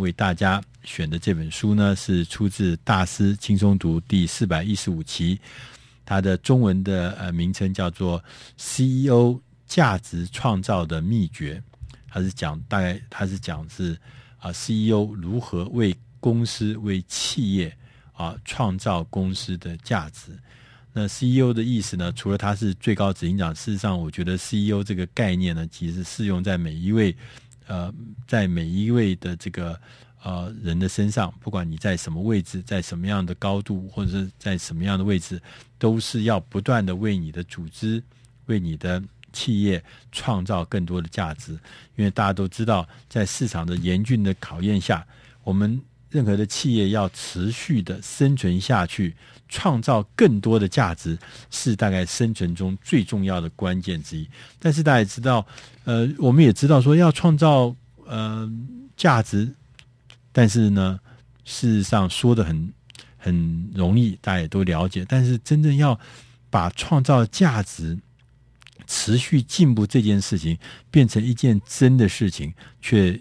为大家选的这本书呢，是出自《大师轻松读》第四百一十五期，它的中文的呃名称叫做《CEO 价值创造的秘诀》，它是讲大概它是讲是啊 CEO 如何为公司为企业啊创造公司的价值。那 CEO 的意思呢？除了他是最高执行长，事实上，我觉得 CEO 这个概念呢，其实适用在每一位呃，在每一位的这个呃人的身上，不管你在什么位置，在什么样的高度，或者是在什么样的位置，都是要不断的为你的组织、为你的企业创造更多的价值。因为大家都知道，在市场的严峻的考验下，我们任何的企业要持续的生存下去。创造更多的价值是大概生存中最重要的关键之一。但是大家也知道，呃，我们也知道说要创造呃价值，但是呢，事实上说的很很容易，大家也都了解。但是真正要把创造价值持续进步这件事情变成一件真的事情，却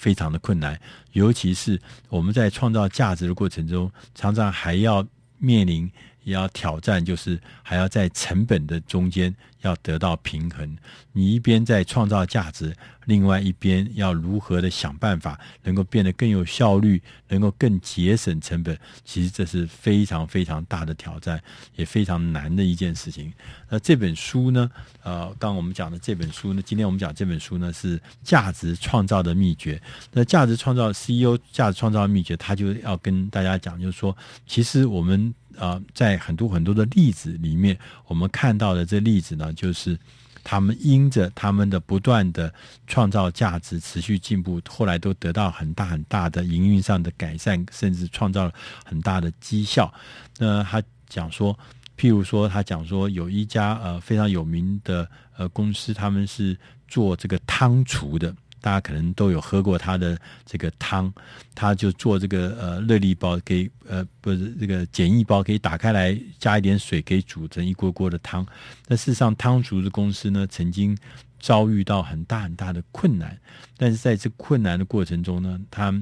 非常的困难。尤其是我们在创造价值的过程中，常常还要。面临也要挑战，就是还要在成本的中间要得到平衡。你一边在创造价值，另外一边要如何的想办法，能够变得更有效率，能够更节省成本。其实这是非常非常大的挑战，也非常难的一件事情。那这本书呢？呃，刚刚我们讲的这本书呢，今天我们讲这本书呢是价值创造的秘诀。那价值创造 CEO 价值创造的秘诀，他就要跟大家讲，就是说，其实我们。啊、在很多很多的例子里面，我们看到的这例子呢，就是他们因着他们的不断的创造价值、持续进步，后来都得到很大很大的营运上的改善，甚至创造了很大的绩效。那他讲说，譬如说，他讲说，有一家呃非常有名的呃公司，他们是做这个汤厨的。大家可能都有喝过他的这个汤，他就做这个呃热力包，给呃不是这个简易包，可以打开来加一点水，可以煮成一锅锅的汤。那事实上，汤厨的公司呢，曾经遭遇到很大很大的困难，但是在这困难的过程中呢，他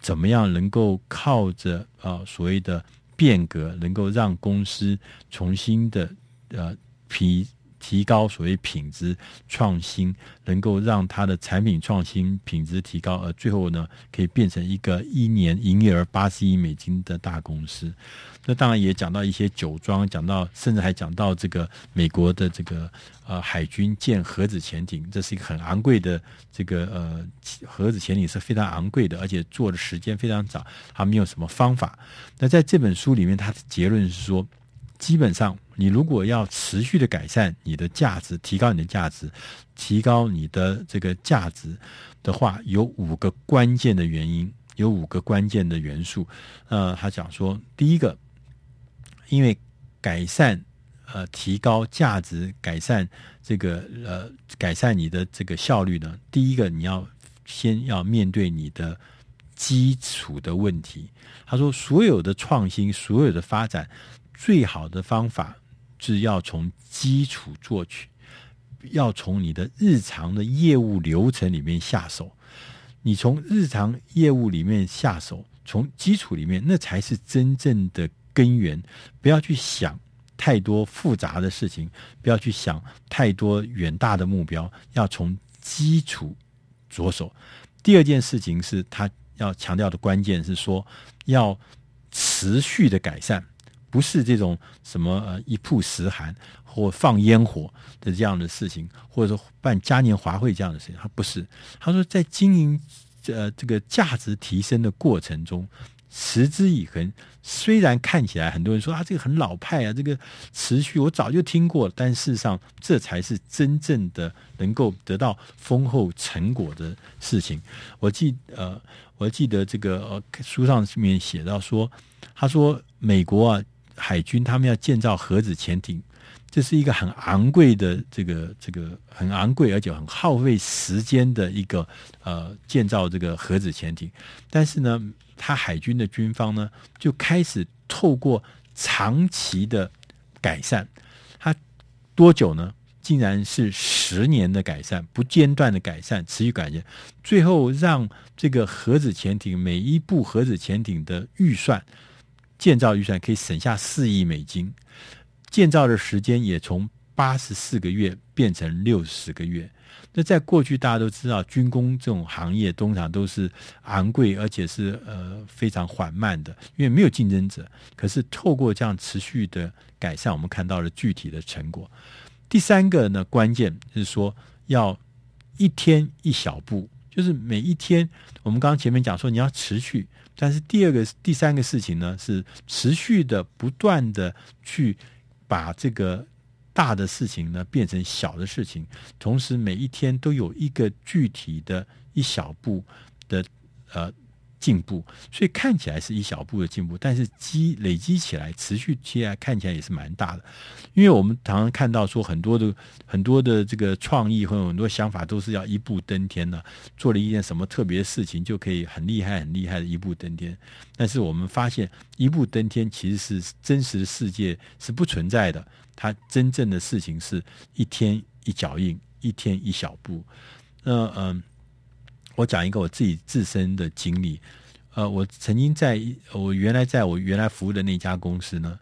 怎么样能够靠着啊、所谓的变革，能够让公司重新的呃皮。提高所谓品质创新，能够让它的产品创新品质提高，而最后呢，可以变成一个一年营业额八十亿美金的大公司。那当然也讲到一些酒庄，讲到甚至还讲到这个美国的这个呃海军建核子潜艇，这是一个很昂贵的这个呃核子潜艇是非常昂贵的，而且做的时间非常早，他没有什么方法。那在这本书里面，他的结论是说。基本上，你如果要持续的改善你的价值，提高你的价值，提高你的这个价值的话，有五个关键的原因，有五个关键的元素。呃，他讲说，第一个，因为改善呃提高价值，改善这个呃改善你的这个效率呢，第一个你要先要面对你的基础的问题。他说，所有的创新，所有的发展。最好的方法是要从基础做起，要从你的日常的业务流程里面下手。你从日常业务里面下手，从基础里面，那才是真正的根源。不要去想太多复杂的事情，不要去想太多远大的目标，要从基础着手。第二件事情是他要强调的关键是说，要持续的改善。不是这种什么呃一曝十寒或放烟火的这样的事情，或者说办嘉年华会这样的事情，他不是。他说在经营呃这个价值提升的过程中，持之以恒。虽然看起来很多人说啊这个很老派啊，这个持续我早就听过，但事实上这才是真正的能够得到丰厚成果的事情。我记呃我记得这个呃书上面写到说，他说美国啊。海军他们要建造核子潜艇，这是一个很昂贵的这个这个很昂贵而且很耗费时间的一个呃建造这个核子潜艇。但是呢，他海军的军方呢就开始透过长期的改善，他多久呢？竟然是十年的改善，不间断的改善，持续改善，最后让这个核子潜艇每一部核子潜艇的预算建造预算可以省下四亿美金，建造的时间也从八十四个月变成六十个月。那在过去大家都知道，军工这种行业通常都是昂贵，而且是呃非常缓慢的，因为没有竞争者。可是透过这样持续的改善，我们看到了具体的成果。第三个呢，关键是说要一天一小步，就是每一天，我们刚刚前面讲说你要持续，但是第二个、第三个事情呢，是持续的、不断的去把这个大的事情呢变成小的事情，同时每一天都有一个具体的一小步的呃。进步，所以看起来是一小步的进步，但是积累积起来，持续起来，看起来也是蛮大的。因为我们常常看到说，很多的很多的这个创意和很多想法都是要一步登天的，做了一件什么特别的事情，就可以很厉害、很厉害的一步登天。但是我们发现，一步登天其实是真实的世界是不存在的，它真正的事情是一天一脚印，一天一小步。那嗯。我讲一个我自己自身的经历，呃，我曾经在我原来在我原来服务的那家公司呢，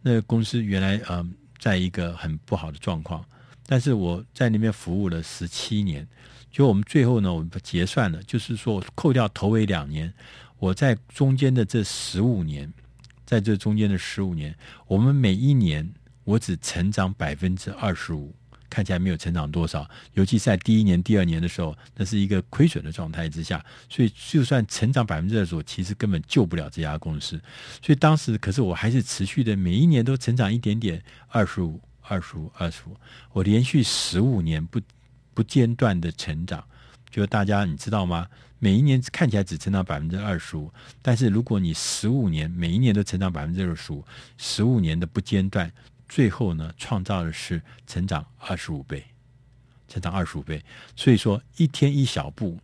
那个公司原来呃在一个很不好的状况，但是我在那边服务了十七年，就我们最后呢，我们结算了，就是说扣掉头尾两年，我在中间的这十五年，在这中间的十五年，我们每一年我只成长百分之二十五。看起来没有成长多少，尤其是在第一年、第二年的时候，那是一个亏损的状态之下，所以就算成长百分之二十五，其实根本救不了这家公司。所以当时，可是我还是持续的，每一年都成长一点点，二十五、二十五、二十五，我连续十五年不不间断的成长。就大家你知道吗？每一年看起来只成长百分之二十五，但是如果你十五年每一年都成长百分之二十五，十五年的不间断。最后呢，创造的是成长二十五倍，成长二十五倍。所以说，一天一小步，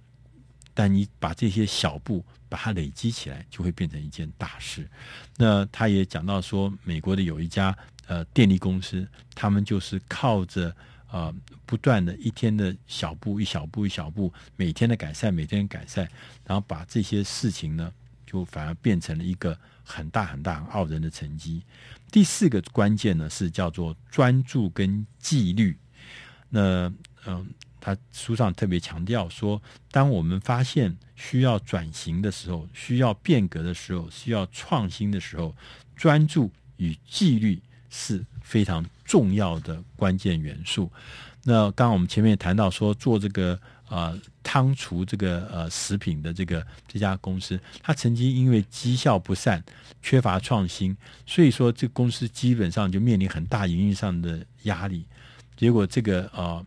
但你把这些小步把它累积起来，就会变成一件大事。那他也讲到说，美国的有一家呃电力公司，他们就是靠着呃不断的一天的小步，一小步，一小步，每天的改善，每天改善，然后把这些事情呢，就反而变成了一个很大很大很傲人的成绩。第四个关键呢，是叫做专注跟纪律。那嗯，他书上特别强调说，当我们发现需要转型的时候，需要变革的时候，需要创新的时候，专注与纪律是非常重要的关键元素。那刚刚我们前面谈到说，做这个。啊，汤厨这个呃食品的这个这家公司，它曾经因为绩效不善、缺乏创新，所以说这公司基本上就面临很大营运上的压力。结果这个呃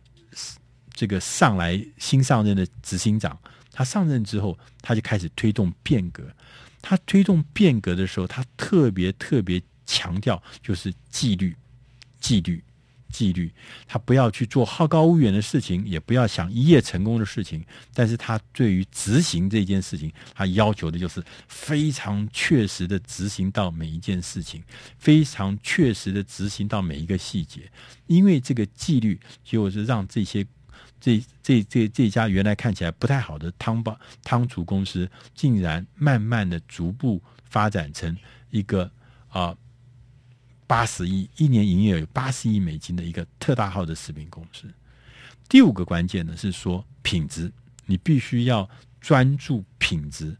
这个上来新上任的执行长，他上任之后，他就开始推动变革。他推动变革的时候，他特别特别强调就是纪律，纪律。纪律，他不要去做好高骛远的事情，也不要想一夜成功的事情。但是他对于执行这件事情，他要求的就是非常确实的执行到每一件事情，非常确实的执行到每一个细节。因为这个纪律，就是让这些这这这这家原来看起来不太好的汤包汤厨公司，竟然慢慢的逐步发展成一个啊。八十亿一年营业额有八十亿美金的一个特大号的食品公司。第五个关键呢是说品质，你必须要专注品质，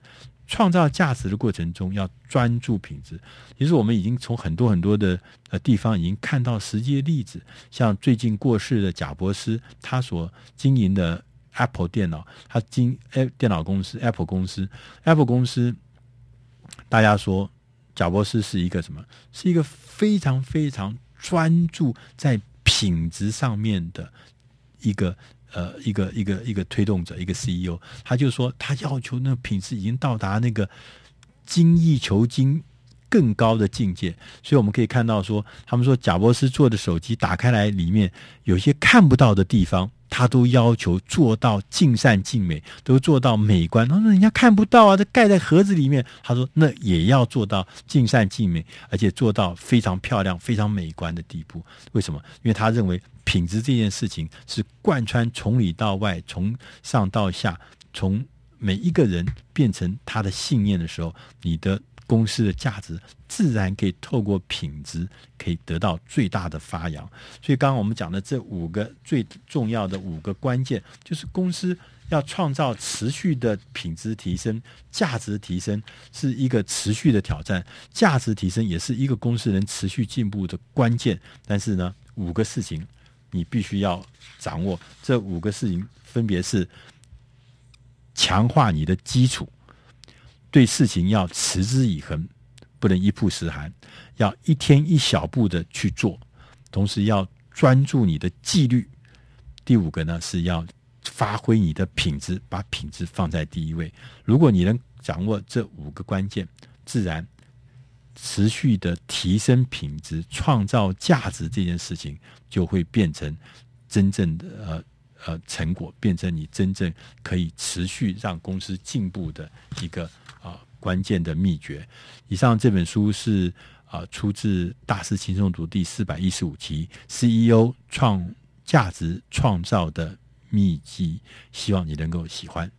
创造价值的过程中要专注品质。其实我们已经从很多很多的呃地方已经看到实际例子，像最近过世的贾伯斯，他所经营的 Apple 电脑，他经哎电脑公司 Apple 公司 Apple 公司，大家说。贾伯斯是一个什么？是一个非常非常专注在品质上面的一个呃一个一个一个推动者，一个 CEO。他就说，他要求那品质已经到达那个精益求精更高的境界。所以我们可以看到说，他们说贾伯斯做的手机打开来里面有些看不到的地方。他都要求做到尽善尽美，都做到美观。他说人家看不到啊，这盖在盒子里面。他说那也要做到尽善尽美，而且做到非常漂亮、非常美观的地步。为什么？因为他认为品质这件事情是贯穿从里到外，从上到下，从每一个人变成他的信念的时候，你的。公司的价值自然可以透过品质，可以得到最大的发扬。所以，刚刚我们讲的这五个最重要的五个关键，就是公司要创造持续的品质提升、价值提升，是一个持续的挑战。价值提升也是一个公司能持续进步的关键。但是呢，五个事情你必须要掌握。这五个事情分别是强化你的基础。对事情要持之以恒，不能一曝十寒，要一天一小步的去做，同时要专注你的纪律。第五个呢，是要发挥你的品质，把品质放在第一位。如果你能掌握这五个关键，自然持续的提升品质、创造价值这件事情，就会变成真正的呃呃成果，变成你真正可以持续让公司进步的一个啊。关键的秘诀。以上这本书是啊、出自《大师轻松读》第四百一十五期，CEO 创价值创造的秘籍，希望你能够喜欢。